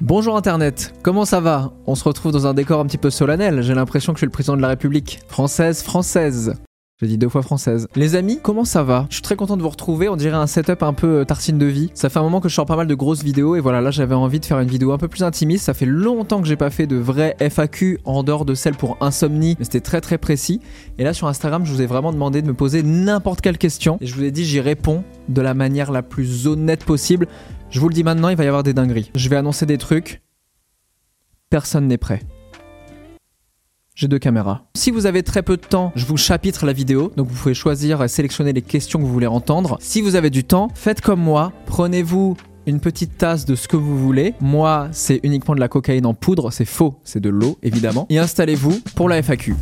Bonjour Internet, comment ça va? On se retrouve dans un décor un petit peu solennel, j'ai l'impression que je suis le président de la République. Française, française. J'ai dit deux fois française. Les amis, comment ça va? Je suis très content de vous retrouver. On dirait un setup un peu euh, tartine de vie. Ça fait un moment que je sors pas mal de grosses vidéos et voilà, là j'avais envie de faire une vidéo un peu plus intimiste. Ça fait longtemps que j'ai pas fait de vraie FAQ en dehors de celle pour insomnie, mais c'était très très précis. Et là sur Instagram, je vous ai vraiment demandé de me poser n'importe quelle question et je vous ai dit j'y réponds de la manière la plus honnête possible. Je vous le dis maintenant, il va y avoir des dingueries. Je vais annoncer des trucs. Personne n'est prêt. J'ai deux caméras. Si vous avez très peu de temps, je vous chapitre la vidéo. Donc vous pouvez choisir et sélectionner les questions que vous voulez entendre. Si vous avez du temps, faites comme moi. Prenez-vous une petite tasse de ce que vous voulez. Moi, c'est uniquement de la cocaïne en poudre. C'est faux, c'est de l'eau, évidemment. Et installez-vous pour la FAQ.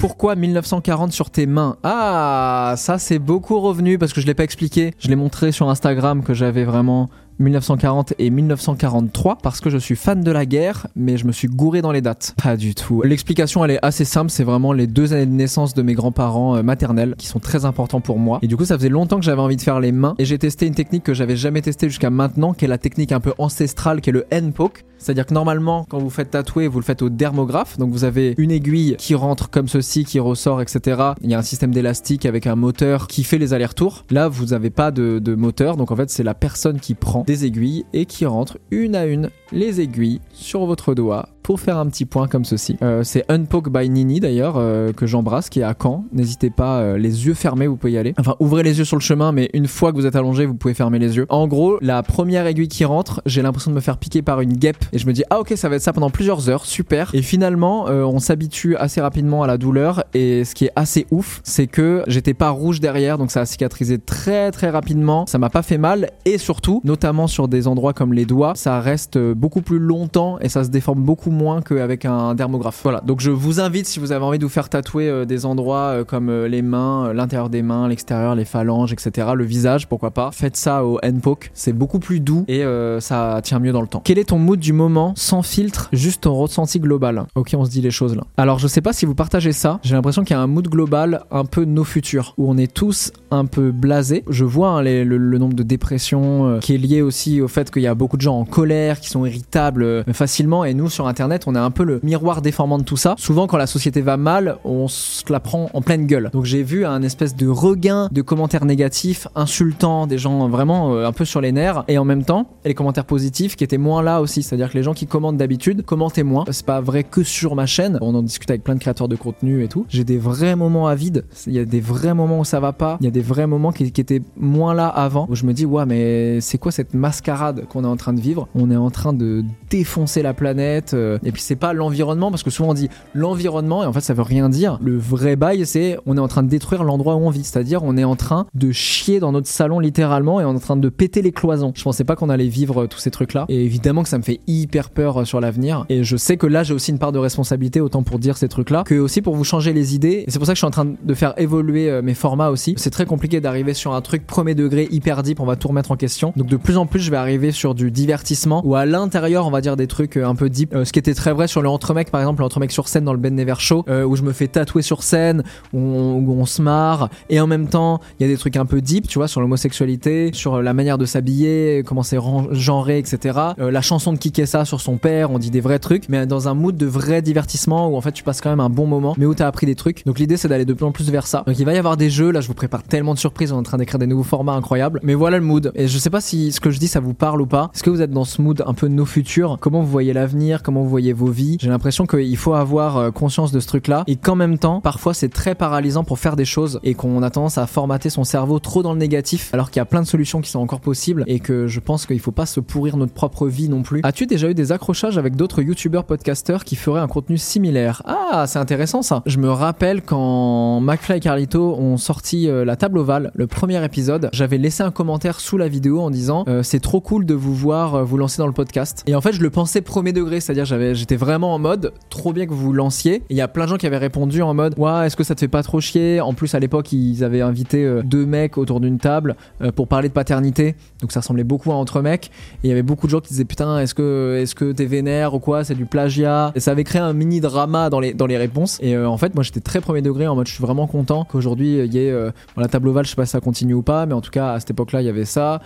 Pourquoi 1940 sur tes mains? Ah, ça c'est beaucoup revenu parce que je l'ai pas expliqué. Je l'ai montré sur Instagram que j'avais vraiment 1940 et 1943 parce que je suis fan de la guerre, mais je me suis gouré dans les dates. Pas du tout. L'explication elle est assez simple, c'est vraiment les deux années de naissance de mes grands-parents euh, maternels qui sont très importants pour moi. Et du coup, ça faisait longtemps que j'avais envie de faire les mains et j'ai testé une technique que j'avais jamais testée jusqu'à maintenant, qui est la technique un peu ancestrale, qui est le hand poke. C'est-à-dire que normalement, quand vous faites tatouer, vous le faites au dermographe. Donc vous avez une aiguille qui rentre comme ceci, qui ressort, etc. Il y a un système d'élastique avec un moteur qui fait les allers-retours. Là, vous n'avez pas de, de moteur. Donc en fait, c'est la personne qui prend aiguilles et qui rentre une à une les aiguilles sur votre doigt pour faire un petit point comme ceci. Euh, c'est Unpoke by Nini d'ailleurs, euh, que j'embrasse, qui est à Caen. N'hésitez pas, euh, les yeux fermés, vous pouvez y aller. Enfin, ouvrez les yeux sur le chemin, mais une fois que vous êtes allongé, vous pouvez fermer les yeux. En gros, la première aiguille qui rentre, j'ai l'impression de me faire piquer par une guêpe. Et je me dis, ah ok, ça va être ça pendant plusieurs heures, super. Et finalement, euh, on s'habitue assez rapidement à la douleur. Et ce qui est assez ouf, c'est que j'étais pas rouge derrière, donc ça a cicatrisé très très rapidement. Ça m'a pas fait mal. Et surtout, notamment sur des endroits comme les doigts, ça reste beaucoup plus longtemps et ça se déforme beaucoup moins qu'avec un dermographe. Voilà, donc je vous invite si vous avez envie de vous faire tatouer euh, des endroits euh, comme euh, les mains, l'intérieur des mains, l'extérieur, les phalanges, etc., le visage, pourquoi pas. Faites ça au handpoke, c'est beaucoup plus doux et ça tient mieux dans le temps. Quel est ton mood du moment sans filtre, juste ton ressenti global? Ok, on se dit les choses là. Alors je sais pas si vous partagez ça, j'ai l'impression qu'il y a un mood global un peu nos futurs, où on est tous un peu blasés. Je vois hein, le, nombre de dépressions qui est lié aussi au fait qu'il y a beaucoup de gens en colère, qui sont irritables facilement, et nous sur internet, on est un peu le miroir déformant de tout ça. Souvent quand la société va mal, on se la prend en pleine gueule. Donc j'ai vu un espèce de regain de commentaires négatifs, insultants, des gens vraiment euh, un peu sur les nerfs, et en même temps, les commentaires positifs qui étaient moins là aussi, c'est-à-dire que les gens qui commentent d'habitude commentaient moins. C'est pas vrai que sur ma chaîne, on en discute avec plein de créateurs de contenu et tout. J'ai des vrais moments à vide, il y a des vrais moments où ça va pas, il y a des vrais moments qui, étaient moins là avant, où je me dis, ouais, mais c'est quoi cette mascarade qu'on est en train de vivre? On est en train de défoncer la planète, euh, et puis c'est pas l'environnement, parce que souvent on dit l'environnement, et en fait ça veut rien dire. Le vrai bail, c'est on est en train de détruire l'endroit où on vit, c'est-à-dire on est en train de chier dans notre salon littéralement, et on est en train de péter les cloisons. Je pensais pas qu'on allait vivre euh, tous ces trucs-là, et évidemment que ça me fait hyper peur euh, sur l'avenir, et je sais que là j'ai aussi une part de responsabilité, autant pour dire ces trucs-là, que aussi pour vous changer les idées, et c'est pour ça que je suis en train de faire évoluer euh, mes formats aussi. C'est très compliqué d'arriver sur un truc premier degré hyper deep, on va tout remettre en question. Donc de plus en plus je vais arriver sur du divertissement, ou à l'intérieur on va dire des trucs euh, un peu deep, Euh, était très vrai sur le Entremec par exemple, le Entremec sur scène dans le Ben Never Show, euh, où je me fais tatouer sur scène, où on, se marre, et en même temps il y a des trucs un peu deep, tu vois, sur l'homosexualité, sur euh, la manière de s'habiller, comment c'est genré, etc. Euh, la chanson de Kikessa sur son père, on dit des vrais trucs, mais dans un mood de vrai divertissement où en fait tu passes quand même un bon moment, mais où t'as appris des trucs. Donc l'idée c'est d'aller de plus en plus vers ça. Donc il va y avoir des jeux, là je vous prépare tellement de surprises, on est en train d'écrire des nouveaux formats incroyables. Mais voilà le mood. Et je sais pas si ce que je dis ça vous parle ou pas. Est-ce que vous êtes dans ce mood un peu de nos futurs? Comment vous voyez l'avenir? Voyez vos vies. J'ai l'impression qu'il faut avoir euh, conscience de ce truc-là et qu'en même temps, parfois c'est très paralysant pour faire des choses et qu'on a tendance à formater son cerveau trop dans le négatif alors qu'il y a plein de solutions qui sont encore possibles et que je pense qu'il faut pas se pourrir notre propre vie non plus. As-tu déjà eu des accrochages avec d'autres youtubeurs podcasteurs qui feraient un contenu similaire? Ah, c'est intéressant ça. Je me rappelle quand McFly et Carlito ont sorti euh, la table ovale, le premier épisode, j'avais laissé un commentaire sous la vidéo en disant euh, c'est trop cool de vous voir vous lancer dans le podcast. Et en fait, je le pensais premier degré, c'est-à-dire j'avais j'étais vraiment en mode trop bien que vous vous lanciez. Il y a plein de gens qui avaient répondu en mode ouais, est-ce que ça te fait pas trop chier? En plus à l'époque, ils avaient invité euh, deux mecs autour d'une table euh, pour parler de paternité. Donc ça ressemblait beaucoup à entre mecs et il y avait beaucoup de gens qui disaient putain, est-ce que est-ce que t'es vénère ou quoi? C'est du plagiat. Et ça avait créé un mini drama dans les dans les réponses. Et euh, en fait, moi j'étais très premier degré en mode je suis vraiment content qu'aujourd'hui il y ait la table ovale, je sais pas si ça continue ou pas, mais en tout cas à cette époque-là, il y avait ça,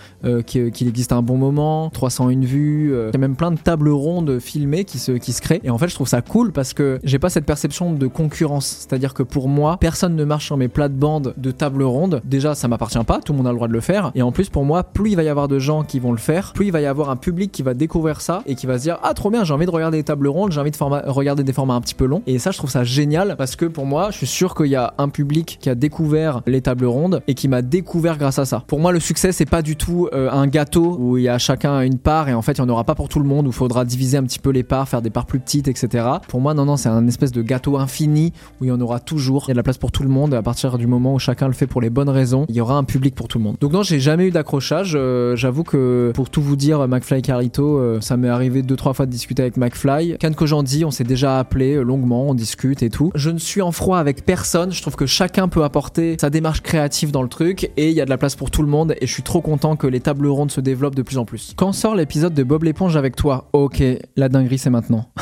qu'il existe un bon moment, 301 vues, il y a même plein de tables rondes filmées qui qui se créent. Et en fait, je trouve ça cool parce que j'ai pas cette perception de concurrence, c'est-à-dire que pour moi, personne ne marche sur mes plates-bandes de table ronde. Déjà, ça m'appartient pas, tout le monde a le droit de le faire. Et en plus, pour moi, plus il va y avoir de gens qui vont le faire, plus il va y avoir un public qui va découvrir ça et qui va se dire ah trop bien, j'ai envie de regarder des tables rondes, j'ai envie de regarder des formats un petit peu longs. Et ça, je trouve ça génial parce que pour moi, je suis sûr qu'il y a un public qui a découvert les tables rondes et qui m'a découvert grâce à ça. Pour moi, le succès, c'est pas du tout euh, un gâteau où il y a chacun une part et en fait, il y en aura pas pour tout le monde où il faudra diviser un petit peu les parts, faire des parts plus petites, etc. Pour moi, non, non, c'est un espèce de gâteau infini où il y en aura toujours. Il y a de la place pour tout le monde à partir du moment où chacun le fait pour les bonnes raisons, il y aura un public pour tout le monde. Donc non, j'ai jamais eu d'accrochage. Euh, J'avoue que pour tout vous dire, McFly et Carlito, euh, ça m'est arrivé deux trois fois de discuter avec McFly. Can Kojandi, on s'est déjà appelé euh, longuement, on discute et tout. Je ne suis en froid avec personne. Je trouve que chacun peut apporter sa démarche créative dans le truc et il y a de la place pour tout le monde et je suis trop content que les tables rondes se développent de plus en plus. Quand sort l'épisode de Bob l'éponge avec toi? Ok, la dinguerie c'est maintenant.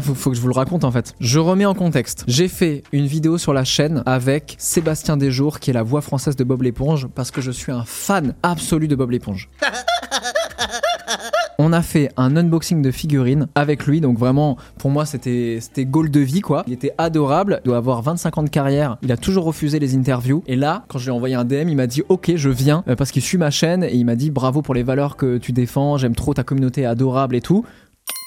Faut que je vous le raconte en fait. Je remets en contexte. J'ai fait une vidéo sur la chaîne avec Sébastien Desjours, qui est la voix française de Bob l'éponge, parce que je suis un fan absolu de Bob l'éponge. On a fait un unboxing de figurines avec lui, donc vraiment, pour moi, c'était c'était goal de vie, quoi. Il était adorable, il doit avoir 25 ans de carrière, il a toujours refusé les interviews. Et là, quand je lui ai envoyé un DM, il m'a dit Ok, je viens, euh, parce qu'il suit ma chaîne, et il m'a dit Bravo pour les valeurs que tu défends, j'aime trop ta communauté adorable et tout.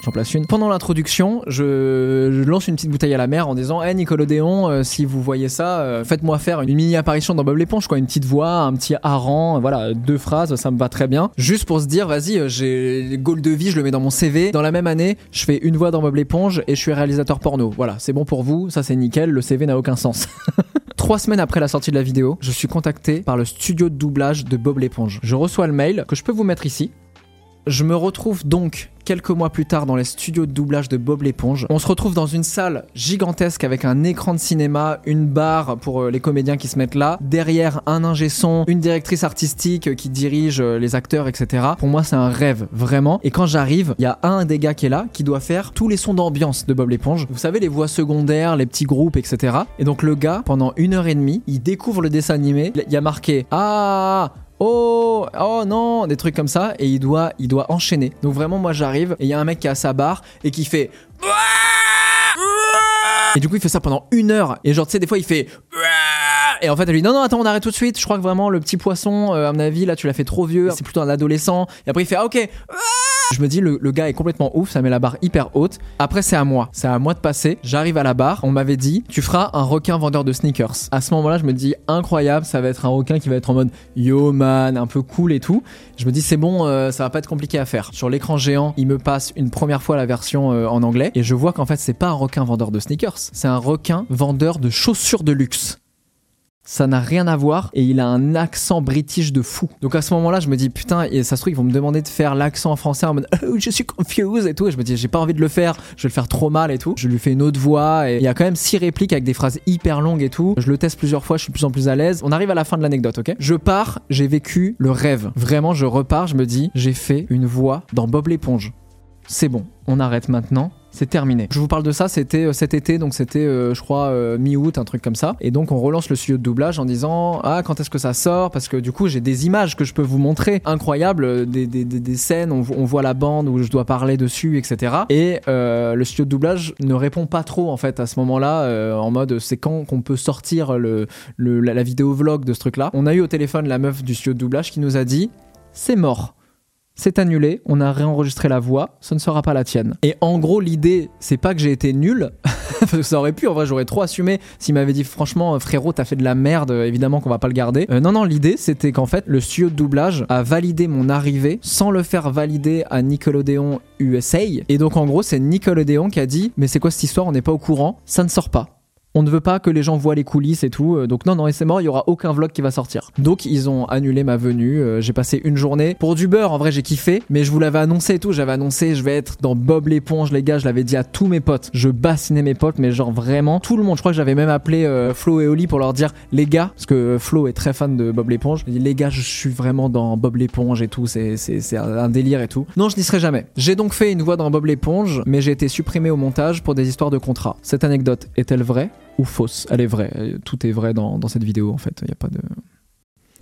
J'en place une. Pendant l'introduction, je, lance une petite bouteille à la mer en disant Hey Nickelodeon, euh, si vous voyez ça, euh, faites-moi faire une mini apparition dans Bob l'éponge, quoi. Une petite voix, un petit hareng, euh, voilà, deux phrases, ça me va très bien. Juste pour se dire, vas-y, euh, j'ai les goals de vie, je le mets dans mon CV. Dans la même année, je fais une voix dans Bob l'éponge et je suis réalisateur porno. Voilà, c'est bon pour vous, ça c'est nickel, le CV n'a aucun sens. Trois semaines après la sortie de la vidéo, je suis contacté par le studio de doublage de Bob l'éponge. Je reçois le mail que je peux vous mettre ici. Je me retrouve donc quelques mois plus tard dans les studios de doublage de Bob l'éponge. On se retrouve dans une salle gigantesque avec un écran de cinéma, une barre pour euh, les comédiens qui se mettent là, derrière un ingé son, une directrice artistique euh, qui dirige euh, les acteurs, etc. Pour moi, c'est un rêve, vraiment. Et quand j'arrive, il y a un des gars qui est là qui doit faire tous les sons d'ambiance de Bob l'éponge. Vous savez, les voix secondaires, les petits groupes, etc. Et donc le gars, pendant une heure et demie, il découvre le dessin animé. Il y a marqué Ah oh oh non des trucs comme ça et il doit il doit enchaîner. Donc vraiment moi j'arrive et il y a un mec qui a sa barre et qui fait et du coup il fait ça pendant une heure. Et genre tu sais des fois il fait et en fait elle lui dit non non attends on arrête tout de suite. Je crois que vraiment le petit poisson euh, à mon avis là tu l'as fait trop vieux. C'est plutôt un adolescent. Et après il fait ah ok je me dis, le, le gars est complètement ouf, ça met la barre hyper haute. Après, c'est à moi. C'est à moi de passer. J'arrive à la barre. On m'avait dit, tu feras un requin vendeur de sneakers. À ce moment-là, je me dis, incroyable, ça va être un requin qui va être en mode yo man, un peu cool et tout. Je me dis, c'est bon, euh, ça va pas être compliqué à faire. Sur l'écran géant, il me passe une première fois la version euh, en anglais et je vois qu'en fait, c'est pas un requin vendeur de sneakers. C'est un requin vendeur de chaussures de luxe. Ça n'a rien à voir et il a un accent british de fou. Donc à ce moment-là, je me dis putain, et ça se trouve ils vont me demander de faire l'accent en français en mode oh, je suis confused et tout. Et je me dis j'ai pas envie de le faire, je vais le faire trop mal et tout. Je lui fais une autre voix et il y a quand même six répliques avec des phrases hyper longues et tout. Je le teste plusieurs fois, je suis de plus en plus à l'aise. On arrive à la fin de l'anecdote, ok? Je pars, j'ai vécu le rêve. Vraiment, je repars, je me dis j'ai fait une voix dans Bob l'éponge. C'est bon, on arrête maintenant. C'est terminé. Je vous parle de ça, c'était euh, cet été, donc c'était, euh, je crois, euh, mi-août, un truc comme ça. Et donc on relance le studio de doublage en disant ah quand est-ce que ça sort? Parce que du coup j'ai des images que je peux vous montrer, incroyables, des, des, des, des scènes, on, voit la bande où je dois parler dessus, etc. Et le studio de doublage ne répond pas trop en fait à ce moment-là, en mode c'est quand qu'on peut sortir le, le- la, la vidéo vlog de ce truc-là. On a eu au téléphone la meuf du studio de doublage qui nous a dit c'est mort c'est annulé, on a réenregistré la voix, ce ne sera pas la tienne. Et en gros, l'idée, c'est pas que j'ai été nul, ça aurait pu, en vrai, j'aurais trop assumé s'il m'avait dit franchement, frérot, t'as fait de la merde, évidemment qu'on va pas le garder. Euh, non, non, l'idée, c'était qu'en fait, le studio de doublage a validé mon arrivée sans le faire valider à Nickelodeon USA. Et donc, en gros, c'est Nickelodeon qui a dit, mais c'est quoi cette histoire, on n'est pas au courant, ça ne sort pas. On ne veut pas que les gens voient les coulisses et tout. Euh, donc non, non, et c'est mort, il y aura aucun vlog qui va sortir. Donc ils ont annulé ma venue. Euh, j'ai passé une journée pour du beurre. En vrai, j'ai kiffé, mais je vous l'avais annoncé et tout. J'avais annoncé, je vais être dans Bob l'éponge, les gars. Je l'avais dit à tous mes potes. Je bassinais mes potes, mais genre vraiment tout le monde. Je crois que j'avais même appelé euh, Flo et Oli pour leur dire les gars, parce que Flo est très fan de Bob l'éponge. Je dit les gars, je suis vraiment dans Bob l'éponge et tout. C'est c'est un délire et tout. Non, je n'y serai jamais. J'ai donc fait une voix dans Bob l'éponge, mais j'ai été supprimé au montage pour des histoires de contrat. Cette anecdote est-elle vraie? Ou fausse. Elle est vraie. Tout est vrai dans, cette vidéo en fait. Il y a pas de.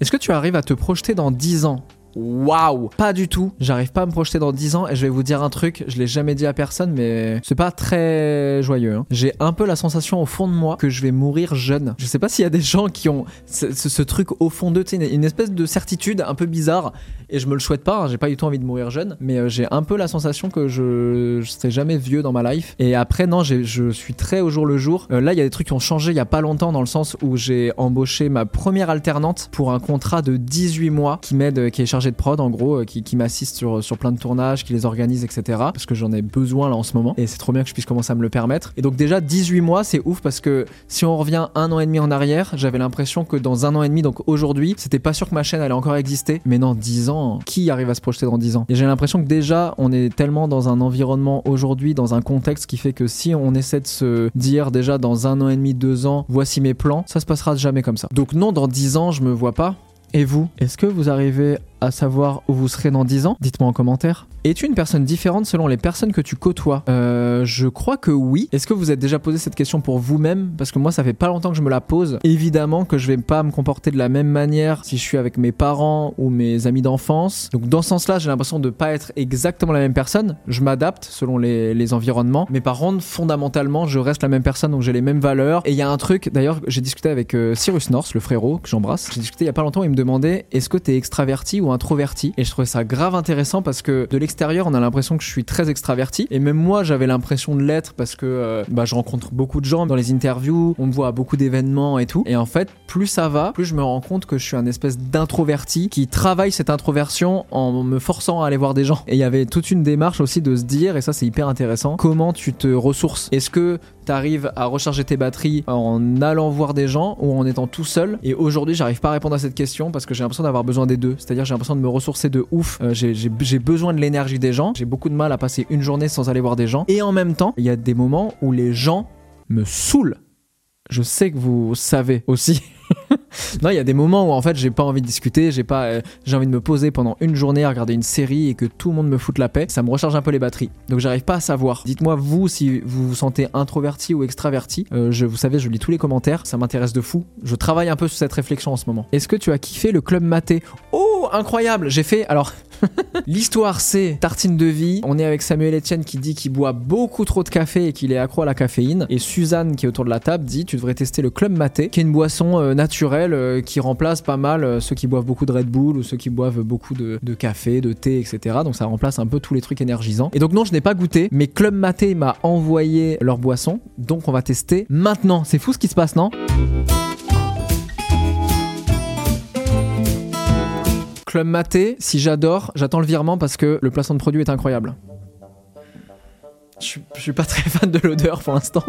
Est-ce que tu arrives à te projeter dans 10 ans? Waouh Pas du tout. J'arrive pas à me projeter dans 10 ans et je vais vous dire un truc, je l'ai jamais dit à personne mais c'est pas très joyeux. Hein. J'ai un peu la sensation au fond de moi que je vais mourir jeune. Je sais pas s'il y a des gens qui ont ce, truc au fond d'eux, une, une espèce de certitude un peu bizarre et je me le souhaite pas, hein. j'ai pas du tout envie de mourir jeune mais euh, j'ai un peu la sensation que je, je serai jamais vieux dans ma life. Et après non, je suis très au jour le jour. Euh, là il y a des trucs qui ont changé il y a pas longtemps dans le sens où j'ai embauché ma première alternante pour un contrat de 18 mois qui m'aide, qui est de prod en gros, euh, qui, qui m'assiste sur, sur plein de tournages, qui les organise, etc. Parce que j'en ai besoin là en ce moment. Et c'est trop bien que je puisse commencer à me le permettre. Et donc déjà 18 mois, c'est ouf parce que si on revient un an et demi en arrière, j'avais l'impression que dans un an et demi, donc aujourd'hui, c'était pas sûr que ma chaîne allait encore exister. Mais non, 10 ans, qui arrive à se projeter dans 10 ans? Et j'ai l'impression que déjà, on est tellement dans un environnement aujourd'hui, dans un contexte qui fait que si on essaie de se dire déjà dans un an et demi, deux ans, voici mes plans, ça se passera jamais comme ça. Donc non, dans 10 ans, je me vois pas. Et vous, est-ce que vous arrivez à savoir où vous serez dans 10 ans Dites-moi en commentaire. Es-tu une personne différente selon les personnes que tu côtoies? Euh, Je crois que oui. Est-ce que vous êtes déjà posé cette question pour vous-même? Parce que moi, ça fait pas longtemps que je me la pose. Évidemment que je vais pas me comporter de la même manière si je suis avec mes parents ou mes amis d'enfance. Donc dans ce sens-là, j'ai l'impression de pas être exactement la même personne. Je m'adapte selon les, environnements. Mais par contre, fondamentalement, je reste la même personne, donc j'ai les mêmes valeurs. Et il y a un truc, d'ailleurs, j'ai discuté avec euh, Cyrus North, le frérot que j'embrasse. J'ai discuté il y a pas longtemps, il me demandait est-ce que t'es extraverti ou introverti Et je trouvais ça grave intéressant parce que de l'extérieur, on a l'impression que je suis très extraverti. Et même moi, j'avais l'impression de l'être parce que euh, bah, je rencontre beaucoup de gens dans les interviews, on me voit à beaucoup d'événements et tout. Et en fait, plus ça va, plus je me rends compte que je suis un espèce d'introverti qui travaille cette introversion en me forçant à aller voir des gens. Et il y avait toute une démarche aussi de se dire, et ça c'est hyper intéressant, comment tu te ressources? Est-ce que tu arrives à recharger tes batteries en allant voir des gens ou en étant tout seul? Et aujourd'hui, j'arrive pas à répondre à cette question parce que j'ai l'impression d'avoir besoin des deux. C'est-à-dire, j'ai de me ressourcer de ouf. Euh, j'ai besoin de l'énergie des gens. J'ai beaucoup de mal à passer une journée sans aller voir des gens. Et en même temps, il y a des moments où les gens me saoulent. Je sais que vous savez aussi. non, il y a des moments où en fait j'ai pas envie de discuter, j'ai pas, euh, j'ai envie de me poser pendant une journée à regarder une série et que tout le monde me foute la paix. Ça me recharge un peu les batteries. Donc j'arrive pas à savoir. Dites-moi vous si vous vous sentez introverti ou extraverti. Euh, vous savez, je lis tous les commentaires. Ça m'intéresse de fou. Je travaille un peu sur cette réflexion en ce moment. Est-ce que tu as kiffé le club maté? Oh, incroyable J'ai fait alors. L'histoire, c'est tartine de vie. On est avec Samuel Etienne qui dit qu'il boit beaucoup trop de café et qu'il est accro à la caféine. Et Suzanne, qui est autour de la table, dit tu devrais tester le Club Maté, qui est une boisson euh, naturelle euh, qui remplace pas mal euh, ceux qui boivent beaucoup de Red Bull ou ceux qui boivent beaucoup de, café, de thé, etc. Donc ça remplace un peu tous les trucs énergisants. Et donc non, je n'ai pas goûté, mais Club Maté m'a envoyé leur boisson. Donc on va tester maintenant. C'est fou ce qui se passe, non? Club Maté, si j'adore, j'attends le virement parce que le placement de produit est incroyable. Je, je suis pas très fan de l'odeur pour l'instant.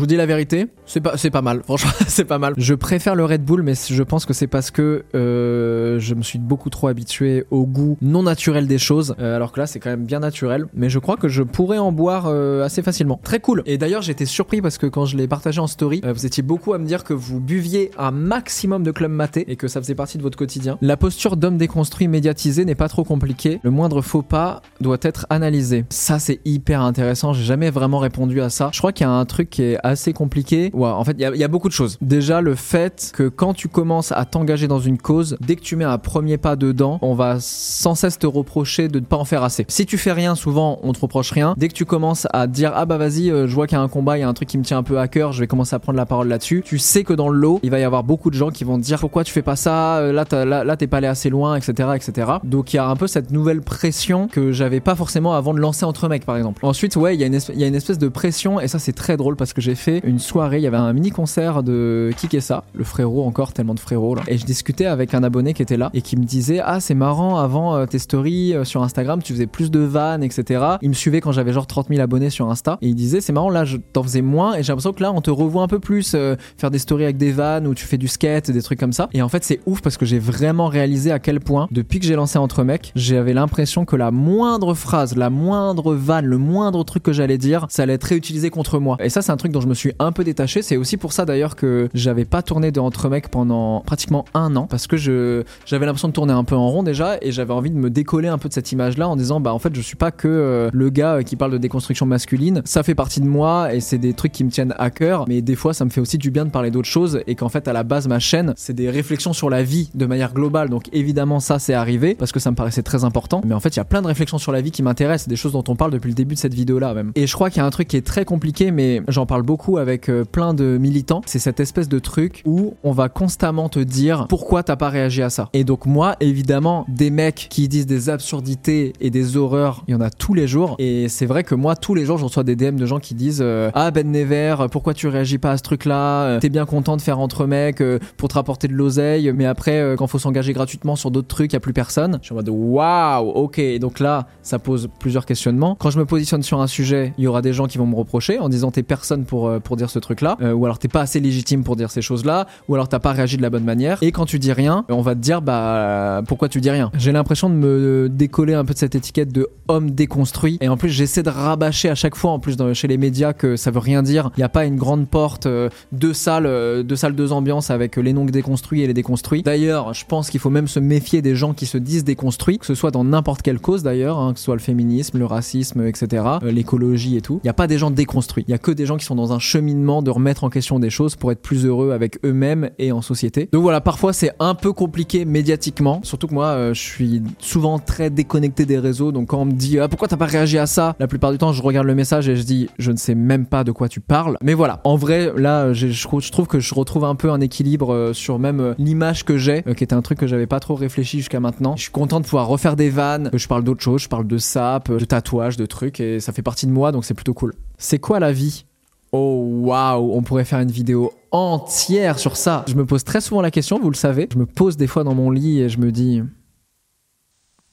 Vous dis la vérité, c'est pas, c'est pas mal. Franchement, c'est pas mal. Je préfère le Red Bull, mais je pense que c'est parce que euh, je me suis beaucoup trop habitué au goût non naturel des choses. Euh, alors que là, c'est quand même bien naturel. Mais je crois que je pourrais en boire euh, assez facilement. Très cool. Et d'ailleurs, j'étais surpris parce que quand je l'ai partagé en story, vous étiez beaucoup à me dire que vous buviez un maximum de club maté et que ça faisait partie de votre quotidien. La posture d'homme déconstruit médiatisé n'est pas trop compliquée. Le moindre faux pas doit être analysé. Ça, c'est hyper intéressant. J'ai jamais vraiment répondu à ça. Je crois qu'il y a un truc qui est assez compliqué, Ouais, en fait, il y, a- il y a beaucoup de choses. Déjà, le fait que quand tu commences à t'engager dans une cause, dès que tu mets un premier pas dedans, on va sans cesse te reprocher de ne pas en faire assez. Si tu fais rien, souvent, on te reproche rien. Dès que tu commences à dire ah bah vas-y, euh, je vois qu'il y a un combat, il y a un truc qui me tient un peu à cœur, je vais commencer à prendre la parole là-dessus. Tu sais que dans le lot, il va y avoir beaucoup de gens qui vont te dire pourquoi tu fais pas ça, euh, là t'as- là, là, t'es pas allé assez loin, etc., etc. Donc il y a un peu cette nouvelle pression que j'avais pas forcément avant de lancer entre mecs, par exemple. Ensuite, ouais, il y y a une espèce de pression et ça c'est très drôle parce que j'ai une soirée, il y avait un mini concert de Kikessa, le frérot encore tellement de frérots là. Et je discutais avec un abonné qui était là et qui me disait ah c'est marrant avant euh, tes stories euh, sur Instagram tu faisais plus de vannes etc. Il me suivait quand j'avais genre 30 000 abonnés sur Insta et il disait c'est marrant là je t'en faisais moins et j'ai l'impression que là on te revoit un peu plus euh, faire des stories avec des vannes où tu fais du skate des trucs comme ça. Et en fait c'est ouf parce que j'ai vraiment réalisé à quel point depuis que j'ai lancé entre mecs j'avais l'impression que la moindre phrase, la moindre vanne, le moindre truc que j'allais dire ça allait être réutilisé contre moi. Et ça c'est un truc dont je me suis un peu détaché. C'est aussi pour ça d'ailleurs que j'avais pas tourné de entre mecs pendant pratiquement un an parce que je j'avais l'impression de tourner un peu en rond déjà et j'avais envie de me décoller un peu de cette image là en disant bah en fait je suis pas que euh, le gars euh, qui parle de déconstruction masculine. Ça fait partie de moi et c'est des trucs qui me tiennent à cœur mais des fois ça me fait aussi du bien de parler d'autres choses et qu'en fait à la base ma chaîne c'est des réflexions sur la vie de manière globale. Donc évidemment ça c'est arrivé parce que ça me paraissait très important. Mais en fait il y a plein de réflexions sur la vie qui m'intéressent des choses dont on parle depuis le début de cette vidéo là même. Et je crois qu'il y a un truc qui est très compliqué mais j'en parle beaucoup avec euh, plein de militants. C'est cette espèce de truc où on va constamment te dire pourquoi t'as pas réagi à ça. Et donc moi évidemment des mecs qui disent des absurdités et des horreurs il y en a tous les jours. Et c'est vrai que moi tous les jours je reçois des DM de gens qui disent euh, ah Ben Never pourquoi tu réagis pas à ce truc là t'es bien content de faire entre mecs euh, pour te rapporter de l'oseille mais après euh, quand faut s'engager gratuitement sur d'autres trucs y a plus personne je suis en mode waouh ok donc là ça pose plusieurs questionnements. Quand je me positionne sur un sujet il y aura des gens qui vont me reprocher en disant t'es personne pour euh, pour dire ce truc là ou alors t'es pas assez légitime pour dire ces choses là ou alors t'as pas réagi de la bonne manière. Et quand tu dis rien on va te dire bah pourquoi tu dis rien. J'ai l'impression de me décoller un peu de cette étiquette de homme déconstruit. Et en plus j'essaie de rabâcher à chaque fois en plus chez les médias que ça veut rien dire. Il n'y a pas une grande porte euh, deux salles euh, deux salles deux ambiances avec les non déconstruits et les déconstruits. D'ailleurs je pense qu'il faut même se méfier des gens qui se disent déconstruits que ce soit dans n'importe quelle cause d'ailleurs hein, que ce soit le féminisme le racisme etc euh, l'écologie et tout. Il n'y a pas des gens déconstruits. Il y a que des gens qui sont dans un cheminement de remettre en question des choses pour être plus heureux avec eux-mêmes et en société. Donc voilà parfois c'est un peu compliqué médiatiquement. Surtout que moi euh, je suis souvent très déconnecté des réseaux. Donc quand on me dit ah, pourquoi t'as pas réagi à ça? La plupart du temps je regarde le message et je dis je ne sais même pas de quoi tu parles. Mais voilà. En vrai là je trouve- que je retrouve un peu un équilibre euh, sur même euh, l'image que j'ai qui était un truc que j'avais pas trop réfléchi jusqu'à maintenant. Je suis content de pouvoir refaire des vannes que je parle d'autres choses je parle de sap de tatouages de trucs et ça fait partie de moi donc c'est plutôt cool. C'est quoi la vie? Oh waouh, on pourrait faire une vidéo entière sur ça. Je me pose très souvent la question, vous le savez. Je me pose des fois dans mon lit et je me dis.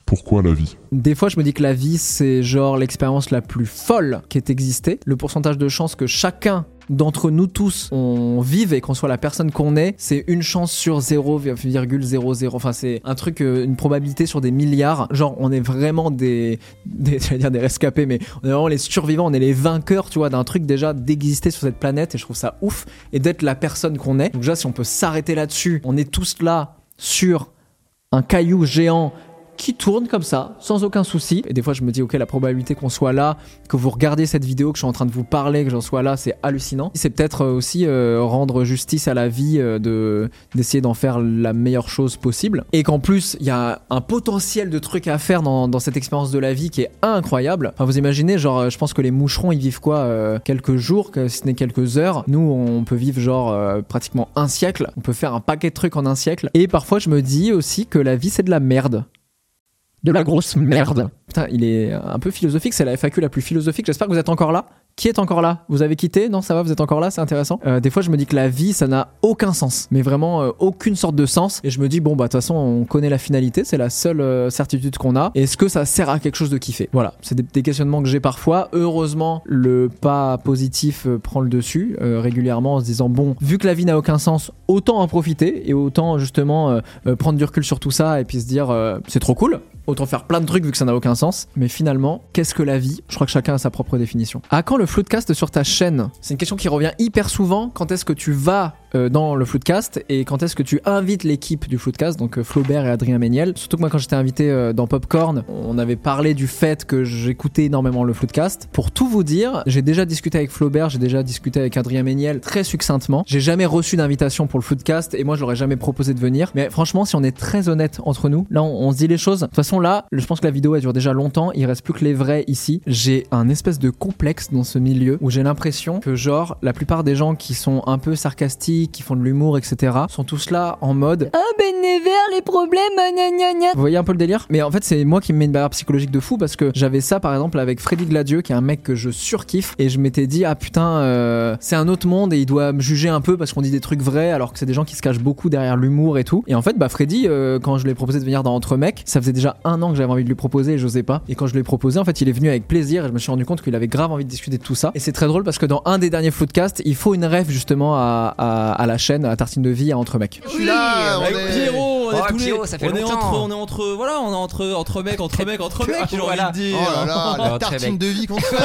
Pourquoi la vie? Des fois, je me dis que la vie, c'est genre l'expérience la plus folle qui ait existé. Le pourcentage de chances que chacun d'entre nous tous on vive et qu'on soit la personne qu'on est, c'est une chance sur 0,00. Enfin, c'est un truc, euh, une probabilité sur des milliards. Genre, on est vraiment des, des j'allais dire des rescapés, mais on est vraiment les survivants, on est les vainqueurs, tu vois, d'un truc déjà d'exister sur cette planète et je trouve ça ouf et d'être la personne qu'on est. Donc déjà, si on peut s'arrêter là-dessus, on est tous là sur un caillou géant qui tourne comme ça, sans aucun souci. Et des fois, je me dis, ok, la probabilité qu'on soit là, que vous regardiez cette vidéo, que je suis en train de vous parler, que j'en sois là, c'est hallucinant. C'est peut-être euh, aussi euh, rendre justice à la vie, euh, de d'essayer d'en faire la meilleure chose possible. Et qu'en plus, il y a un potentiel de trucs à faire dans, dans cette expérience de la vie qui est incroyable. Enfin, vous imaginez, genre, je pense que les moucherons, ils vivent quoi Quelques jours, que ce n'est quelques heures. Nous, on peut vivre genre pratiquement un siècle. On peut faire un paquet de trucs en un siècle. Et parfois, je me dis aussi que la vie, c'est de la merde. De la grosse merde. Putain, il est un peu philosophique, c'est la FAQ la plus philosophique. J'espère que vous êtes encore là. Qui est encore là? Vous avez quitté? Non, ça va, vous êtes encore là, c'est intéressant. Euh, des fois, je me dis que la vie, ça n'a aucun sens, mais vraiment euh, aucune sorte de sens. Et je me dis, bon, bah, de toute façon, on connaît la finalité, c'est la seule euh, certitude qu'on a. Est-ce que ça sert à quelque chose de kiffer? Voilà, c'est des, des questionnements que j'ai parfois. Heureusement, le pas positif prend le dessus régulièrement en se disant, bon, vu que la vie n'a aucun sens, autant en profiter et autant justement prendre du recul sur tout ça et puis se dire, c'est trop cool. Autant faire plein de trucs vu que ça n'a aucun sens. Mais finalement, qu'est-ce que la vie? Je crois que chacun a sa propre définition. À quand le floodcast sur ta chaîne C'est une question qui revient hyper souvent. Quand est-ce que tu vas euh, dans le Floodcast et quand est-ce que tu invites l'équipe du Floodcast, donc euh, Flaubert et Adrien Méniel? Surtout que moi, quand j'étais invité euh, dans Popcorn, on avait parlé du fait que j'écoutais énormément le Floodcast. Pour tout vous dire, j'ai déjà discuté avec Flaubert, j'ai déjà discuté avec Adrien Méniel très succinctement. J'ai jamais reçu d'invitation pour le Floodcast et moi, je l'aurais jamais proposé de venir. Mais franchement, si on est très honnête entre nous, là, on, on se dit les choses. De toute façon, là, je pense que la vidéo, elle dure déjà longtemps. Il reste plus que les vrais ici. J'ai un espèce de complexe dans ce milieu où j'ai l'impression que, genre, la plupart des gens qui sont un peu sarcastiques, qui font de l'humour, etc., sont tous là en mode Ah ben Nevers, les problèmes, gna gna gna. Vous voyez un peu le délire? Mais en fait, c'est moi qui me mets une barrière psychologique de fou parce que j'avais ça par exemple avec Freddy Gladieux, qui est un mec que je surkiffe, et je m'étais dit, ah putain, euh, c'est un autre monde et il doit me juger un peu parce qu'on dit des trucs vrais alors que c'est des gens qui se cachent beaucoup derrière l'humour et tout. Et en fait, bah Freddy, euh, quand je lui ai proposé de venir dans Entre Mecs, ça faisait déjà un an que j'avais envie de lui proposer et j'osais pas. Et quand je lui ai proposé, en fait, il est venu avec plaisir et je me suis rendu compte qu'il avait grave envie de discuter de tout ça. Et c'est très drôle parce que dans un des derniers Floodcasts, il faut une rêve justement à, à, à la chaîne, à Tartine de Vie, à Entre Mecs. Je suis là, on avec est- Pierrot, on est Oh, tous les- Pierrot, ça fait on est longtemps. entre, on est entre, voilà, on est entre, entre mecs, entre mecs, entre mecs, j'ai envie de dire. Oh là là, la tartine de vie qu'on fait.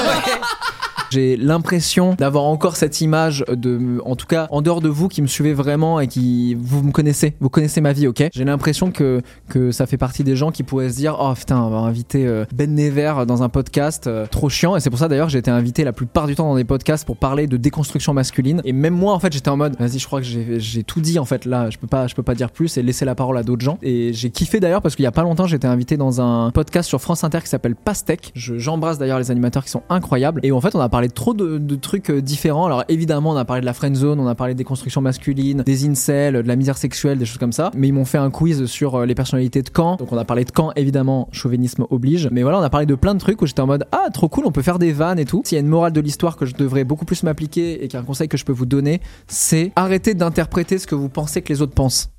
J'ai l'impression d'avoir encore cette image de, en tout cas, en dehors de vous qui me suivez vraiment et qui, vous me connaissez, vous connaissez ma vie, ok? J'ai l'impression que, que ça fait partie des gens qui pourraient se dire, oh putain, on va inviter euh, Ben Never dans un podcast, euh, trop chiant. Et c'est pour ça d'ailleurs j'ai été invité la plupart du temps dans des podcasts pour parler de déconstruction masculine. Et même moi, en fait, j'étais en mode, vas-y, je crois que j'ai tout dit, en fait, là, je peux pas, je peux pas dire plus et laisser la parole à d'autres gens. Et j'ai kiffé d'ailleurs parce qu'il y a pas longtemps, été invité dans un podcast sur France Inter qui s'appelle Pastèque. Je- J'embrasse d'ailleurs les animateurs qui sont incroyables. Et en fait, on a parlé de trop de, trucs euh, différents. Alors évidemment, on a parlé de la friend zone, on a parlé des constructions masculines, des incels, de la misère sexuelle, des choses comme ça. Mais ils m'ont fait un quiz sur euh, les personnalités de Caen. Donc on a parlé de Caen, évidemment, chauvinisme oblige. Mais voilà, on a parlé de plein de trucs où j'étais en mode ah trop cool, on peut faire des vannes et tout. S'il y a une morale de l'histoire que je devrais beaucoup plus m'appliquer et qu'un conseil que je peux vous donner, c'est arrêter d'interpréter ce que vous pensez que les autres pensent.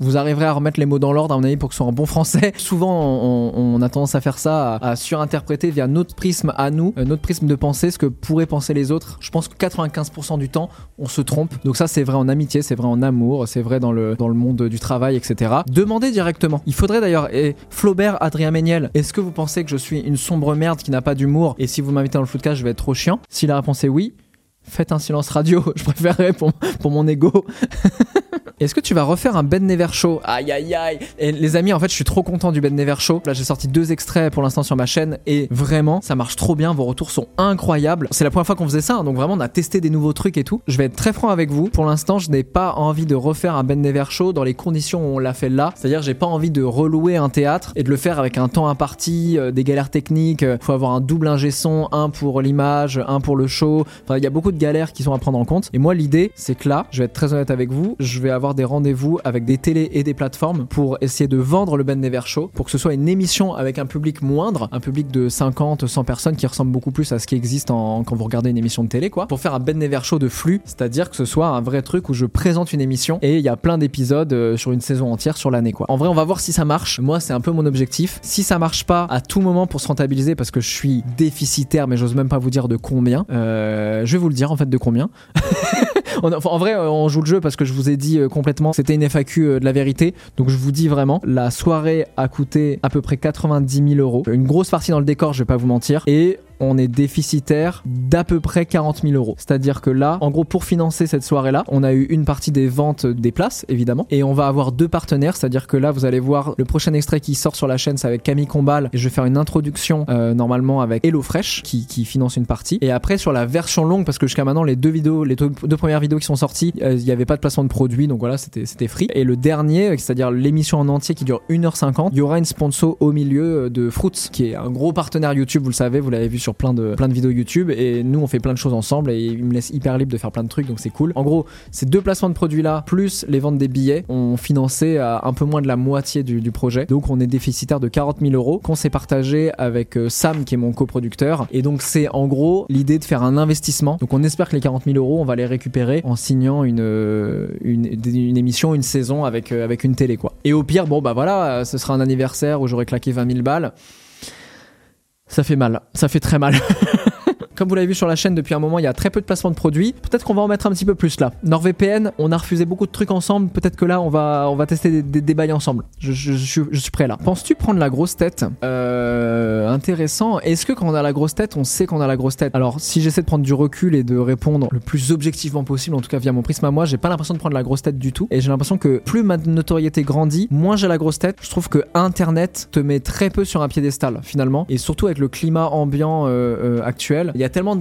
Vous arriverez à remettre les mots dans l'ordre, à mon avis, pour que ce soit en bon français. Souvent, on, on a tendance à faire ça, à, à surinterpréter via notre prisme à nous, euh, notre prisme de pensée, ce que pourraient penser les autres. Je pense que 95% du temps, on se trompe. Donc ça, c'est vrai en amitié, c'est vrai en amour, c'est vrai dans le, dans le monde du travail, etc. Demandez directement. Il faudrait d'ailleurs, et Flaubert, Adrien Méniel, est-ce que vous pensez que je suis une sombre merde qui n'a pas d'humour? Et si vous m'invitez dans le footcast, je vais être trop chiant Si la réponse est oui, faites un silence radio. Je préférerais pour, pour mon ego. Est-ce que tu vas refaire un Ben Never Show? Aïe aïe aïe Et les amis, en fait, je suis trop content du Ben Never Show. Là, j'ai sorti deux extraits pour l'instant sur ma chaîne et vraiment, ça marche trop bien. Vos retours sont incroyables. C'est la première fois qu'on faisait ça, hein, donc vraiment, on a testé des nouveaux trucs et tout. Je vais être très franc avec vous. Pour l'instant, je n'ai pas envie de refaire un Ben Never Show dans les conditions où on l'a fait là. C'est-à-dire, j'ai pas envie de relouer un théâtre et de le faire avec un temps imparti, euh, des galères techniques. euh, faut avoir un double ingé son, un pour l'image, un pour le show. Enfin, il y a beaucoup de galères qui sont à prendre en compte. Et moi, l'idée, c'est que là, je vais être très honnête avec vous, je vais avoir des rendez-vous avec des télés et des plateformes pour essayer de vendre le Ben Never Show, pour que ce soit une émission avec un public moindre, un public de 50, 100 personnes qui ressemble beaucoup plus à ce qui existe quand vous regardez une émission de télé, quoi. Pour faire un Ben Never Show de flux, c'est-à-dire que ce soit un vrai truc où je présente une émission et il y a plein d'épisodes euh, sur une saison entière sur l'année, quoi. En vrai, on va voir si ça marche. Moi, c'est un peu mon objectif. Si ça marche pas, à tout moment pour se rentabiliser, parce que je suis déficitaire, mais j'ose même pas vous dire de combien. Euh, je vais vous le dire en fait de combien. En vrai, on joue le jeu parce que je vous ai dit euh, complètement, c'était une FAQ euh, de la vérité. Donc je vous dis vraiment, la soirée a coûté à peu près 90 000 euros. Une grosse partie dans le décor, je vais pas vous mentir. Et on est déficitaire d'à peu près 40 000 euros. C'est-à-dire que là, en gros, pour financer cette soirée-là, on a eu une partie des ventes des places, évidemment, et on va avoir deux partenaires. C'est-à-dire que là, vous allez voir le prochain extrait qui sort sur la chaîne, c'est avec Camille Combal, et je vais faire une introduction euh, normalement avec HelloFresh qui, qui finance une partie. Et après, sur la version longue, parce que jusqu'à maintenant, les deux vidéos, les deux, premières vidéos qui sont sorties, euh, il n'y avait pas de placement de produit, donc voilà, c'était c'était free. Et le dernier, c'est-à-dire l'émission en entier qui dure 1h50, il y aura une sponsor au milieu euh, de Fruits, qui est un gros partenaire YouTube, vous le savez, vous l'avez vu sur plein de, plein de vidéos YouTube, et nous on fait plein de choses ensemble, et il me laisse hyper libre de faire plein de trucs, donc c'est cool. En gros, ces deux placements de produits là, plus les ventes des billets, ont financé à un peu moins de la moitié du, projet. Donc on est déficitaire de 40 000 euros qu'on s'est partagé avec euh, Sam, qui est mon coproducteur. Et donc c'est en gros l'idée de faire un investissement. Donc on espère que les 40 000 euros, on va les récupérer en signant une, euh, une, une émission, une saison avec, euh, avec une télé quoi. Et au pire, bon bah voilà, euh, ce sera un anniversaire où j'aurai claqué 20 000 balles. Ça fait mal, ça fait très mal. comme vous l'avez vu sur la chaîne depuis un moment, il y a très peu de placements de produits. Peut-être qu'on va en mettre un petit peu plus là. NordVPN, on a refusé beaucoup de trucs ensemble. Peut-être que là, on va, on va tester des, des, bails ensemble. Je, je, je suis prêt là. Penses-tu prendre la grosse tête? Euh, Intéressant. Est-ce que quand on a la grosse tête, on sait qu'on a la grosse tête? Alors, si j'essaie de prendre du recul et de répondre le plus objectivement possible, en tout cas via mon prisme à moi, j'ai pas l'impression de prendre la grosse tête du tout. Et j'ai l'impression que plus ma notoriété grandit, moins j'ai la grosse tête. Je trouve que Internet te met très peu sur un piédestal finalement. Et surtout avec le climat ambiant euh, euh, actuel, il y a tellement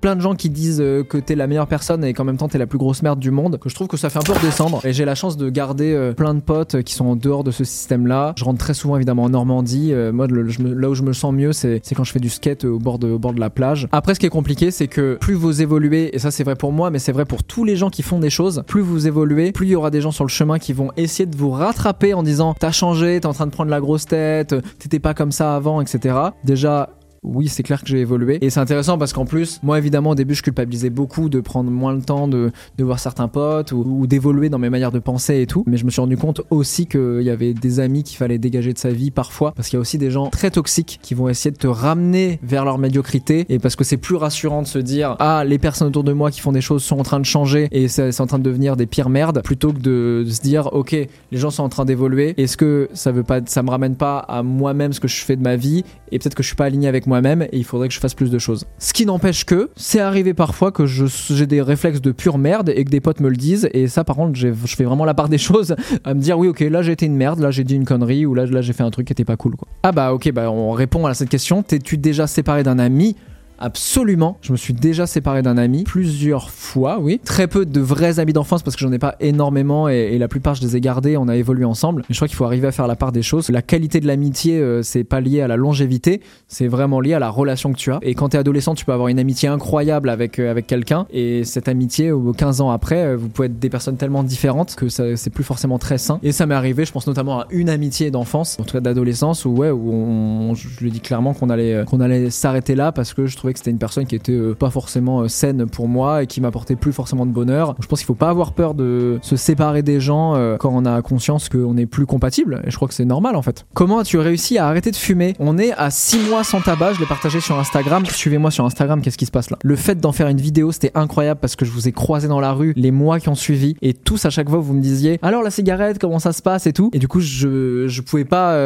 plein de gens qui disent euh, que t'es la meilleure personne et qu'en même temps t'es la plus grosse merde du monde, que je trouve que ça fait un peu redescendre. Et j'ai la chance de garder euh, plein de potes euh, qui sont en dehors de ce système-là. Je rentre très souvent évidemment en Normandie. Moi, là où je me sens mieux, c'est c'est quand je fais du skate au bord, de, au bord de la plage. Après, ce qui est compliqué, c'est que plus vous évoluez, et ça c'est vrai pour moi, mais c'est vrai pour tous les gens qui font des choses, plus vous évoluez, plus il y aura des gens sur le chemin qui vont essayer de vous rattraper en disant t'as changé, t'es en train de prendre la grosse tête, t'étais pas comme ça avant, etc. Déjà, oui, c'est clair que j'ai évolué. Et c'est intéressant parce qu'en plus, moi évidemment au début je culpabilisais beaucoup de prendre moins le temps de, de voir certains potes ou, d'évoluer dans mes manières de penser et tout. Mais je me suis rendu compte aussi qu'il y avait des amis qu'il fallait dégager de sa vie parfois parce qu'il y a aussi des gens très toxiques qui vont essayer de te ramener vers leur médiocrité et parce que c'est plus rassurant de se dire ah les personnes autour de moi qui font des choses sont en train de changer et c'est en train de devenir des pires merdes plutôt que de, de se dire ok les gens sont en train d'évoluer est-ce que ça veut pas ça me ramène pas à moi-même ce que je fais de ma vie et peut-être que je suis pas aligné avec moi-même et il faudrait que je fasse plus de choses. Ce qui n'empêche que c'est arrivé parfois que j'ai des réflexes de pure merde et que des potes me le disent et ça par contre je fais vraiment la part des choses à me dire oui ok là j'ai été une merde, là j'ai dit une connerie ou là, là j'ai fait un truc qui était pas cool quoi. Ah bah ok bah on répond à cette question, t'es-tu déjà séparé d'un ami Absolument. Je me suis déjà séparé d'un ami plusieurs fois, oui. Très peu de vrais amis d'enfance parce que j'en ai pas énormément et, la plupart je les ai gardés. On a évolué ensemble. Mais je crois qu'il faut arriver à faire la part des choses. La qualité de l'amitié, euh, c'est pas lié à la longévité, c'est vraiment lié à la relation que tu as. Et quand t'es adolescent, tu peux avoir une amitié incroyable avec euh, avec quelqu'un et cette amitié, euh, 15 ans après, euh, vous pouvez être des personnes tellement différentes que c'est plus forcément très sain. Et ça m'est arrivé, je pense notamment à une amitié d'enfance, en tout cas d'adolescence, où ouais, où je lui dis clairement qu'on allait euh, qu'on allait s'arrêter là parce que je trouvais que c'était une personne qui était euh, pas forcément euh, saine pour moi et qui m'apportait plus forcément de bonheur. Je pense qu'il faut pas avoir peur de se séparer des gens euh, quand on a conscience qu'on est plus compatible. Et je crois que c'est normal en fait. Comment as-tu réussi à arrêter de fumer? On est à 6 mois sans tabac. Je l'ai partagé sur Instagram. Suivez-moi sur Instagram. Qu'est-ce qui se passe là? Le fait d'en faire une vidéo, c'était incroyable parce que je vous ai croisé dans la rue les mois qui ont suivi et tous à chaque fois vous me disiez alors la cigarette comment ça se passe? et tout. Et du coup je je pouvais pas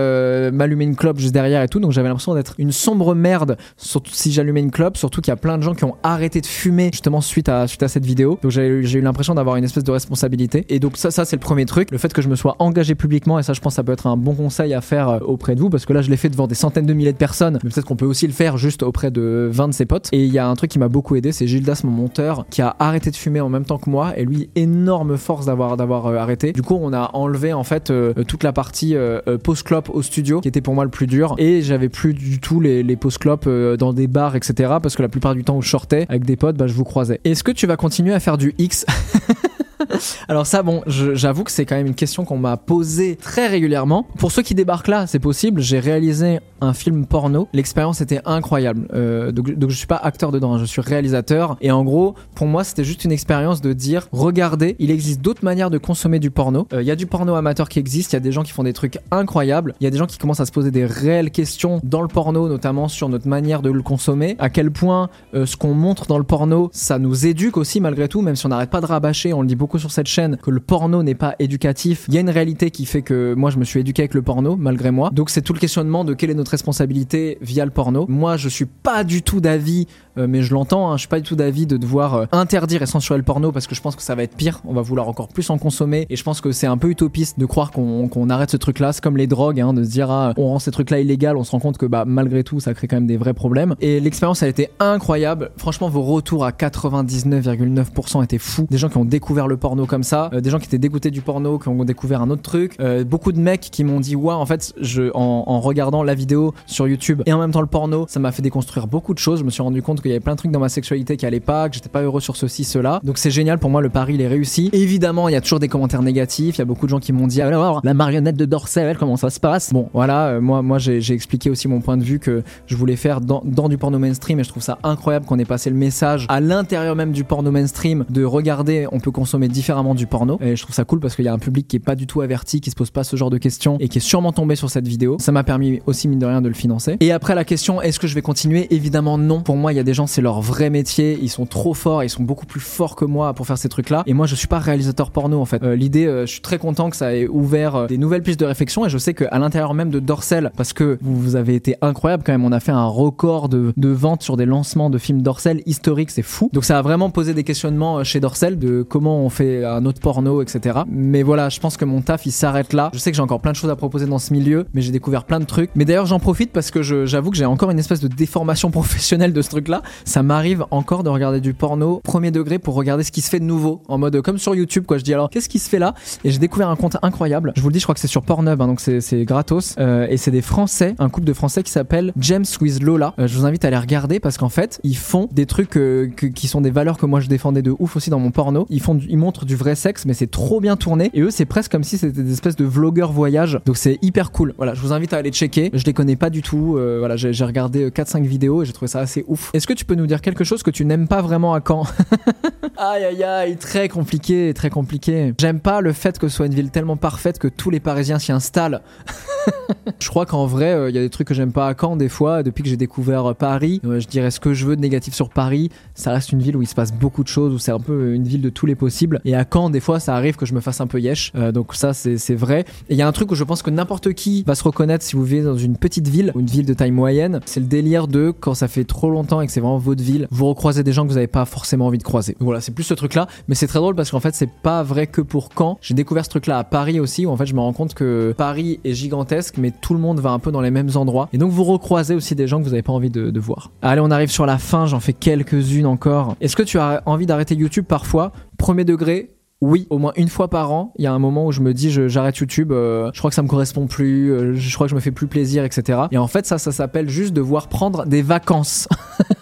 m'allumer une clope juste derrière et tout. Donc j'avais l'impression d'être une sombre merde. Surtout si j'allumais une clope. Surtout qu'il y a plein de gens qui ont arrêté de fumer justement suite à suite à cette vidéo. Donc j'ai eu l'impression d'avoir une espèce de responsabilité. Et donc ça ça c'est le premier truc. Le fait que je me sois engagé publiquement et ça je pense ça peut être un bon conseil à faire euh, auprès de vous parce que là je l'ai fait devant des centaines de milliers de personnes. Mais peut-être qu'on peut aussi le faire juste auprès de 20 de ses potes. Et il y a un truc qui m'a beaucoup aidé, c'est Gildas mon monteur qui a arrêté de fumer en même temps que moi et lui énorme force d'avoir euh, arrêté. Du coup on a enlevé en fait euh, toute la partie euh, euh, post clope au studio qui était pour moi le plus dur et j'avais plus du tout les, les post clopes euh, dans des bars etc parce que la plupart du temps où je sortais avec des potes bah je vous croisais. Est-ce que tu vas continuer à faire du X? Alors ça, bon, j'avoue que c'est quand même une question qu'on m'a posée très régulièrement. Pour ceux qui débarquent là, c'est possible. J'ai réalisé un film porno. L'expérience était incroyable. Euh, donc, donc je suis pas acteur dedans, hein, je suis réalisateur. Et en gros, pour moi, c'était juste une expérience de dire, regardez, il existe d'autres manières de consommer du porno. Euh, Il y a du porno amateur qui existe. Il y a des gens qui font des trucs incroyables. Il y a des gens qui commencent à se poser des réelles questions dans le porno, notamment sur notre manière de le consommer. À quel point euh, ce qu'on montre dans le porno, ça nous éduque aussi malgré tout, même si on n'arrête pas de rabâcher. On le dit beaucoup sur cette chaîne que le porno n'est pas éducatif. Il y a une réalité qui fait que moi je me suis éduqué avec le porno malgré moi. Donc c'est tout le questionnement de quelle est notre responsabilité via le porno. Moi je suis pas du tout d'avis, euh, mais je l'entends, hein, je suis pas du tout d'avis de devoir euh, interdire et censurer le porno parce que je pense que ça va être pire. On va vouloir encore plus en consommer et je pense que c'est un peu utopiste de croire qu'on qu'on arrête ce truc-là. C'est comme les drogues, hein, de se dire ah, on rend ces trucs-là illégaux, on se rend compte que bah malgré tout ça crée quand même des vrais problèmes. Et l'expérience a été incroyable. Franchement vos retours à 99,9% étaient fous. Des gens qui ont découvert le porno comme ça, euh, des gens qui étaient dégoûtés du porno, qui ont découvert un autre truc. Euh, beaucoup de mecs qui m'ont dit ouais en fait je en, en regardant la vidéo sur YouTube et en même temps le porno, ça m'a fait déconstruire beaucoup de choses. Je me suis rendu compte qu'il y avait plein de trucs dans ma sexualité qui allaient pas, que j'étais pas heureux sur ceci cela. Donc c'est génial pour moi le pari il est réussi. Évidemment il y a toujours des commentaires négatifs. Il y a beaucoup de gens qui m'ont dit alors la marionnette de Dorsel comment ça se passe? Bon voilà euh, moi moi j'ai j'ai expliqué aussi mon point de vue que je voulais faire dans, dans du porno mainstream et je trouve ça incroyable qu'on ait passé le message à l'intérieur même du porno mainstream de regarder on peut consommer différemment du porno et je trouve ça cool parce qu'il y a un public qui est pas du tout averti qui se pose pas ce genre de questions et qui est sûrement tombé sur cette vidéo ça m'a permis aussi mine de rien de le financer et après la question est-ce que je vais continuer? Évidemment non pour moi il y a des des gens, c'est leur vrai métier, ils sont trop forts, ils sont beaucoup plus forts que moi pour faire ces trucs-là. Et moi, je suis pas réalisateur porno en fait. Euh, L'idée, euh, je suis très content que ça ait ouvert euh, des nouvelles pistes de réflexion et je sais qu'à l'intérieur même de Dorsel, parce que vous, avez été incroyable quand même, on a fait un record de, de ventes sur des lancements de films Dorsel historiques, c'est fou. Donc ça a vraiment posé des questionnements chez Dorsel de comment on fait un autre porno, etc. Mais voilà, je pense que mon taf il s'arrête là. Je sais que j'ai encore plein de choses à proposer dans ce milieu, mais j'ai découvert plein de trucs. Mais d'ailleurs, j'en profite parce que j'avoue que j'ai encore une espèce de déformation professionnelle de ce truc-là. Ça m'arrive encore de regarder du porno premier degré pour regarder ce qui se fait de nouveau, en mode comme sur YouTube quoi. Je dis alors qu'est-ce qui se fait là? Et j'ai découvert un compte incroyable. Je vous le dis, je crois que c'est sur Pornhub, hein, donc c'est gratos. Euh, et c'est des Français, un couple de Français qui s'appelle James with Lola. Euh, je vous invite à les regarder parce qu'en fait, ils font des trucs euh, qui sont des valeurs que moi je défendais de ouf aussi dans mon porno. Ils font, ils montrent du vrai sexe, mais c'est trop bien tourné. Et eux, c'est presque comme si c'était des espèces de vlogueurs voyage. Donc c'est hyper cool. Voilà, je vous invite à aller checker. Je les connais pas du tout. Voilà, j'ai regardé 4-5 vidéos et j'ai trouvé ça assez ouf. Est-ce que tu peux nous dire quelque chose que tu n'aimes pas vraiment à Caen? Aïe aïe aïe, très compliqué, très compliqué. J'aime pas le fait que ce soit une ville tellement parfaite que tous les Parisiens s'y installent. je crois qu'en vrai, euh, il y a des trucs que j'aime pas à Caen des fois. Depuis que j'ai découvert euh, Paris, euh, je dirais ce que je veux de négatif sur Paris. Ça reste une ville où il se passe beaucoup de choses, où c'est un peu une ville de tous les possibles. Et à Caen, des fois, ça arrive que je me fasse un peu yesh. Donc ça, c'est vrai. Et il y a un truc où je pense que n'importe qui va se reconnaître si vous vivez dans une petite ville ou une ville de taille moyenne. C'est le délire de quand ça fait trop longtemps et que c'est vraiment votre ville, vous recroisez des gens que vous n'avez pas forcément envie de croiser. Voilà, c'est plus ce truc-là. Mais c'est très drôle parce qu'en fait, c'est pas vrai que pour Caen. J'ai découvert ce truc-là à Paris aussi, où en fait, je me rends compte que Paris est gigantesque, mais tout le monde va un peu dans les mêmes endroits. Et donc, vous recroisez aussi des gens que vous n'avez pas envie de, voir. Allez, on arrive sur la fin. J'en fais quelques-unes encore. Est-ce que tu as envie d'arrêter YouTube parfois? Premier degré, oui, au moins une fois par an, il y a un moment où je me dis j'arrête YouTube, euh, je crois que ça me correspond plus, euh, je crois que je me fais plus plaisir, etc. Et en fait ça, ça s'appelle juste devoir prendre des vacances.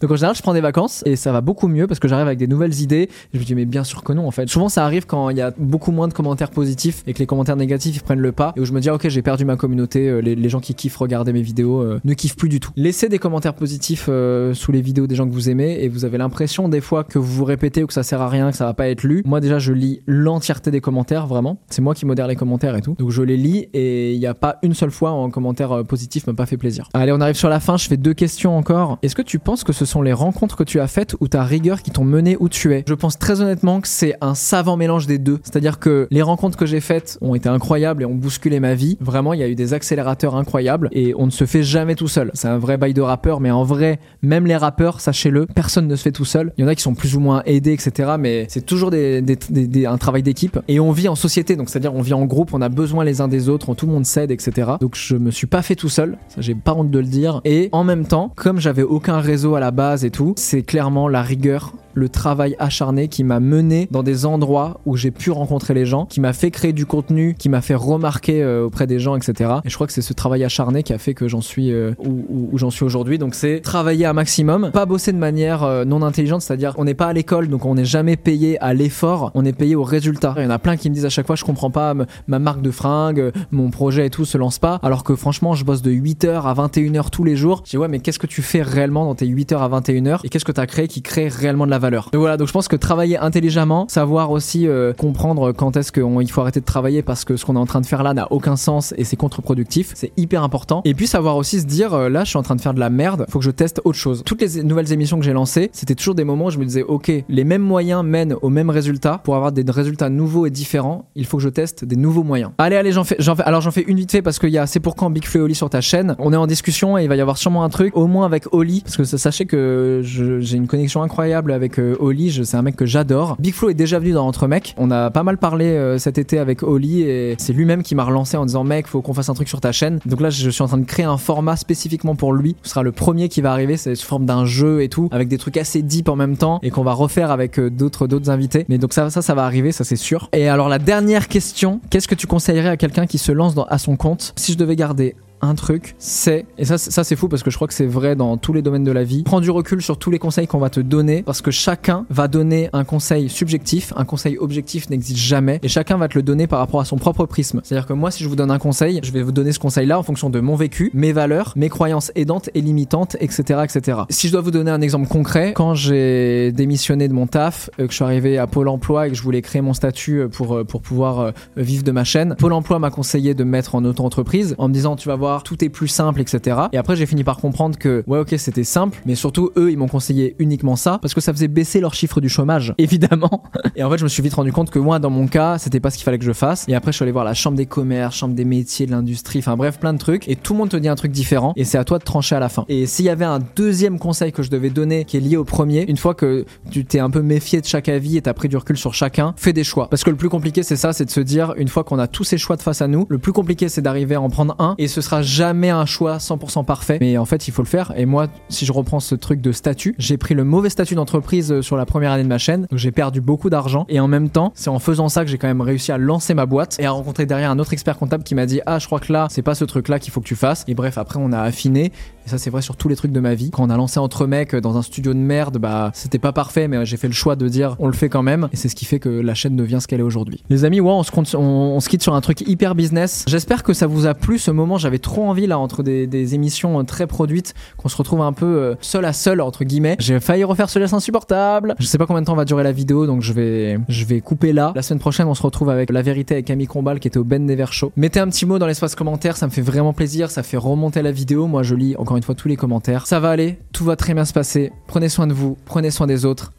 Donc en général, je prends des vacances et ça va beaucoup mieux parce que j'arrive avec des nouvelles idées. Je me dis mais bien sûr que non en fait. Souvent ça arrive quand il y a beaucoup moins de commentaires positifs et que les commentaires négatifs ils prennent le pas et où je me dis ah, ok j'ai perdu ma communauté, euh, les, gens qui kiffent regarder mes vidéos euh, ne kiffent plus du tout. Laissez des commentaires positifs euh, sous les vidéos des gens que vous aimez et vous avez l'impression des fois que vous vous répétez ou que ça sert à rien, que ça va pas être lu. Moi déjà je lis l'entièreté des commentaires vraiment. C'est moi qui modère les commentaires et tout. Donc je les lis et il n'y a pas une seule fois un commentaire euh, positif m'a pas fait plaisir. Allez on arrive sur la fin, je fais deux questions encore. Est-ce que tu penses que ce sont les rencontres que tu as faites ou ta rigueur qui t'ont mené où tu es Je pense très honnêtement que c'est un savant mélange des deux. C'est-à-dire que les rencontres que j'ai faites ont été incroyables et ont bousculé ma vie. Vraiment, il y a eu des accélérateurs incroyables et on ne se fait jamais tout seul. C'est un vrai bail de rappeur, mais en vrai, même les rappeurs, sachez-le, personne ne se fait tout seul. Il y en a qui sont plus ou moins aidés, etc. Mais c'est toujours des, des- des- un travail d'équipe et on vit en société. Donc c'est-à-dire on vit en groupe, on a besoin les uns des autres, tout le monde s'aide, etc. Donc je me suis pas fait tout seul. Ça, j'ai pas honte de le dire. Et en même temps, comme j'avais aucun réseau à la base et tout, c'est clairement la rigueur le travail acharné qui m'a mené dans des endroits où j'ai pu rencontrer les gens, qui m'a fait créer du contenu, qui m'a fait remarquer euh, auprès des gens, etc. Et je crois que c'est ce travail acharné qui a fait que j'en suis euh, où, j'en suis aujourd'hui. Donc c'est travailler à maximum, pas bosser de manière euh, non intelligente, c'est-à-dire on n'est pas à l'école, donc on n'est jamais payé à l'effort, on est payé au résultat. Il y en a plein qui me disent à chaque fois, je comprends pas ma marque de fringues, mon projet et tout se lance pas, alors que franchement, je bosse de 8h à 21h tous les jours. Je dis ouais, mais qu'est-ce que tu fais réellement dans tes 8h à 21h et qu'est-ce que tu as créé qui crée réellement de la Donc voilà, donc je pense que travailler intelligemment, savoir aussi euh, comprendre quand est-ce qu'il faut arrêter de travailler parce que ce qu'on est en train de faire là n'a aucun sens et c'est contre-productif, c'est hyper important. Et puis savoir aussi se dire euh, là, je suis en train de faire de la merde, faut que je teste autre chose. Toutes les nouvelles émissions que j'ai lancées, c'était toujours des moments où je me disais ok, les mêmes moyens mènent au même résultat. Pour avoir des résultats nouveaux et différents, il faut que je teste des nouveaux moyens. Allez, allez, j'en fais. Alors j'en fais une vite fait parce qu'il y a c'est pour quand Big Flo et Oli sur ta chaîne? On est en discussion et il va y avoir sûrement un truc, au moins avec Oli, parce que sachez que j'ai une connexion incroyable avec euh, Oli. C'est un mec que j'adore. Big Flo est déjà venu dans Entre Mecs. On a pas mal parlé euh, cet été avec Oli et c'est lui-même qui m'a relancé en disant mec, faut qu'on fasse un truc sur ta chaîne. Donc là, je suis en train de créer un format spécifiquement pour lui. Ce sera le premier qui va arriver. C'est sous forme d'un jeu et tout, avec des trucs assez deep en même temps et qu'on va refaire avec euh, d'autres invités. Mais donc ça, ça, ça va arriver, ça c'est sûr. Et alors la dernière question, qu'est-ce que tu conseillerais à quelqu'un qui se lance à son compte? Si je devais garder un truc, c'est et ça, ça c'est fou parce que je crois que c'est vrai dans tous les domaines de la vie. Prends du recul sur tous les conseils qu'on va te donner parce que chacun va donner un conseil subjectif, un conseil objectif n'existe jamais et chacun va te le donner par rapport à son propre prisme. C'est-à-dire que moi, si je vous donne un conseil, je vais vous donner ce conseil-là en fonction de mon vécu, mes valeurs, mes croyances aidantes et limitantes, etc., etc. Si je dois vous donner un exemple concret, quand j'ai démissionné de mon taf, euh, que je suis arrivé à Pôle Emploi et que je voulais créer mon statut euh, pour euh, pour pouvoir vivre de ma chaîne, Pôle Emploi m'a conseillé de me mettre en auto-entreprise en me disant tu vas voir tout est plus simple, etc. Et après, j'ai fini par comprendre que, ouais, ok, c'était simple, mais surtout, eux, ils m'ont conseillé uniquement ça parce que ça faisait baisser leur chiffre du chômage, évidemment. Et en fait, je me suis vite rendu compte que moi, dans mon cas, c'était pas ce qu'il fallait que je fasse. Et après, je suis allé voir la chambre des commerces, chambre des métiers, de l'industrie, enfin bref, plein de trucs. Et tout le monde te dit un truc différent. Et c'est à toi de trancher à la fin. Et s'il y avait un deuxième conseil que je devais donner qui est lié au premier, une fois que tu t'es un peu méfié de chaque avis et t'as pris du recul sur chacun, fais des choix. Parce que le plus compliqué, c'est ça, c'est de se dire, une fois qu'on a tous ces choix de face à nous, le plus compliqué, c'est d'arriver à en prendre un. Et ce sera jamais un choix 100% parfait. Mais en fait, il faut le faire. Et moi, si je reprends ce truc de statut, j'ai pris le mauvais statut d'entreprise euh, sur la première année de ma chaîne. Donc j'ai perdu beaucoup d'argent. Et en même temps, c'est en faisant ça que j'ai quand même réussi à lancer ma boîte et à rencontrer derrière un autre expert comptable qui m'a dit, ah, je crois que là, c'est pas ce truc là qu'il faut que tu fasses. Et bref, après, on a affiné. Et ça, c'est vrai sur tous les trucs de ma vie. Quand on a lancé entre mecs dans un studio de merde, bah, c'était pas parfait, mais j'ai fait le choix de dire, on le fait quand même. Et c'est ce qui fait que la chaîne devient ce qu'elle est aujourd'hui. Les amis, ouais, on se, on, on se quitte sur un truc hyper business. J'espère que ça vous a plu ce moment. J'avais trop envie là, entre des, émissions euh, très produites, qu'on se retrouve un peu euh, seul à seul, entre guillemets. J'ai failli refaire ce laisse insupportable. Je sais pas combien de temps va durer la vidéo, donc je vais, je vais couper là. La semaine prochaine, on se retrouve avec La Vérité avec Camille Combal qui était au Ben Never Show. Mettez un petit mot dans l'espace commentaire, ça me fait vraiment plaisir. Ça fait remonter la vidéo. Moi, je lis encore une fois tous les commentaires. Ça va aller, tout va très bien se passer. Prenez soin de vous, prenez soin des autres.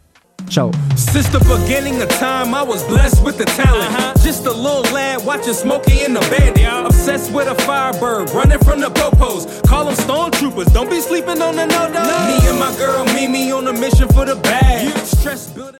Ciao. Since the beginning of time, I was blessed with the talent. Uh-huh. Just a little lad watching Smokey and the Bandit. Obsessed with a firebird, running from the popos. Call them stormtroopers, don't be sleeping on the no Me and my girl Mimi on a mission for the bag. Stress building.